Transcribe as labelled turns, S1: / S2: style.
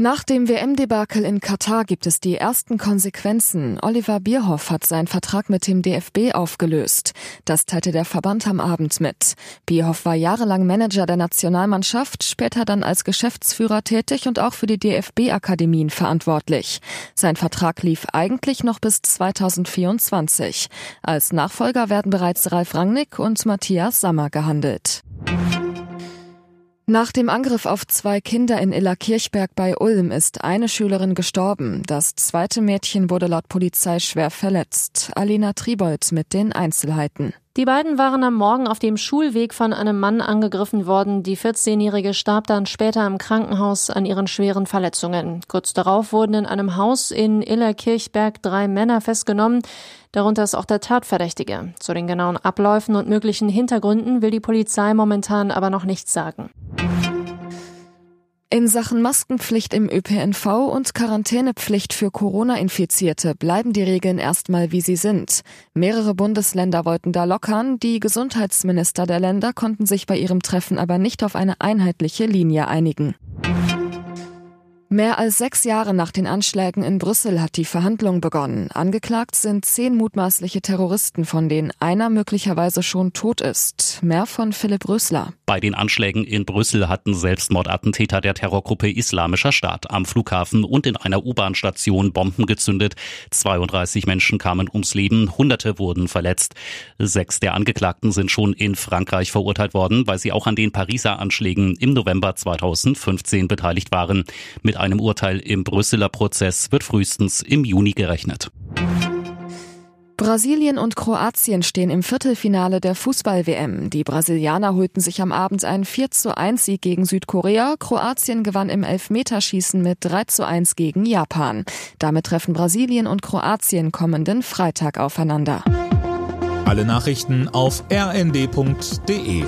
S1: Nach dem WM-Debakel in Katar gibt es die ersten Konsequenzen. Oliver Bierhoff hat seinen Vertrag mit dem DFB aufgelöst. Das teilte der Verband am Abend mit. Bierhoff war jahrelang Manager der Nationalmannschaft, später dann als Geschäftsführer tätig und auch für die DFB-Akademien verantwortlich. Sein Vertrag lief eigentlich noch bis 2024. Als Nachfolger werden bereits Ralf Rangnick und Matthias Sammer gehandelt. Nach dem Angriff auf zwei Kinder in Illerkirchberg bei Ulm ist eine Schülerin gestorben. Das zweite Mädchen wurde laut Polizei schwer verletzt. Alina Tribold mit den Einzelheiten.
S2: Die beiden waren am Morgen auf dem Schulweg von einem Mann angegriffen worden. Die 14-Jährige starb dann später im Krankenhaus an ihren schweren Verletzungen. Kurz darauf wurden in einem Haus in Illerkirchberg drei Männer festgenommen. Darunter ist auch der Tatverdächtige. Zu den genauen Abläufen und möglichen Hintergründen will die Polizei momentan aber noch nichts sagen.
S1: In Sachen Maskenpflicht im ÖPNV und Quarantänepflicht für Corona-Infizierte bleiben die Regeln erstmal wie sie sind. Mehrere Bundesländer wollten da lockern, die Gesundheitsminister der Länder konnten sich bei ihrem Treffen aber nicht auf eine einheitliche Linie einigen. Mehr als sechs Jahre nach den Anschlägen in Brüssel hat die Verhandlung begonnen. Angeklagt sind zehn mutmaßliche Terroristen, von denen einer möglicherweise schon tot ist. Mehr von Philipp Rösler.
S3: Bei den Anschlägen in Brüssel hatten Selbstmordattentäter der Terrorgruppe Islamischer Staat am Flughafen und in einer U-Bahn-Station Bomben gezündet. 32 Menschen kamen ums Leben, Hunderte wurden verletzt. Sechs der Angeklagten sind schon in Frankreich verurteilt worden, weil sie auch an den Pariser Anschlägen im November 2015 beteiligt waren. Mit einem Urteil im Brüsseler Prozess wird frühestens im Juni gerechnet.
S1: Brasilien und Kroatien stehen im Viertelfinale der Fußball-WM. Die Brasilianer holten sich am Abend einen 4 zu 1 Sieg gegen Südkorea. Kroatien gewann im Elfmeterschießen mit 3 zu 1 gegen Japan. Damit treffen Brasilien und Kroatien kommenden Freitag aufeinander.
S4: Alle Nachrichten auf rnd.de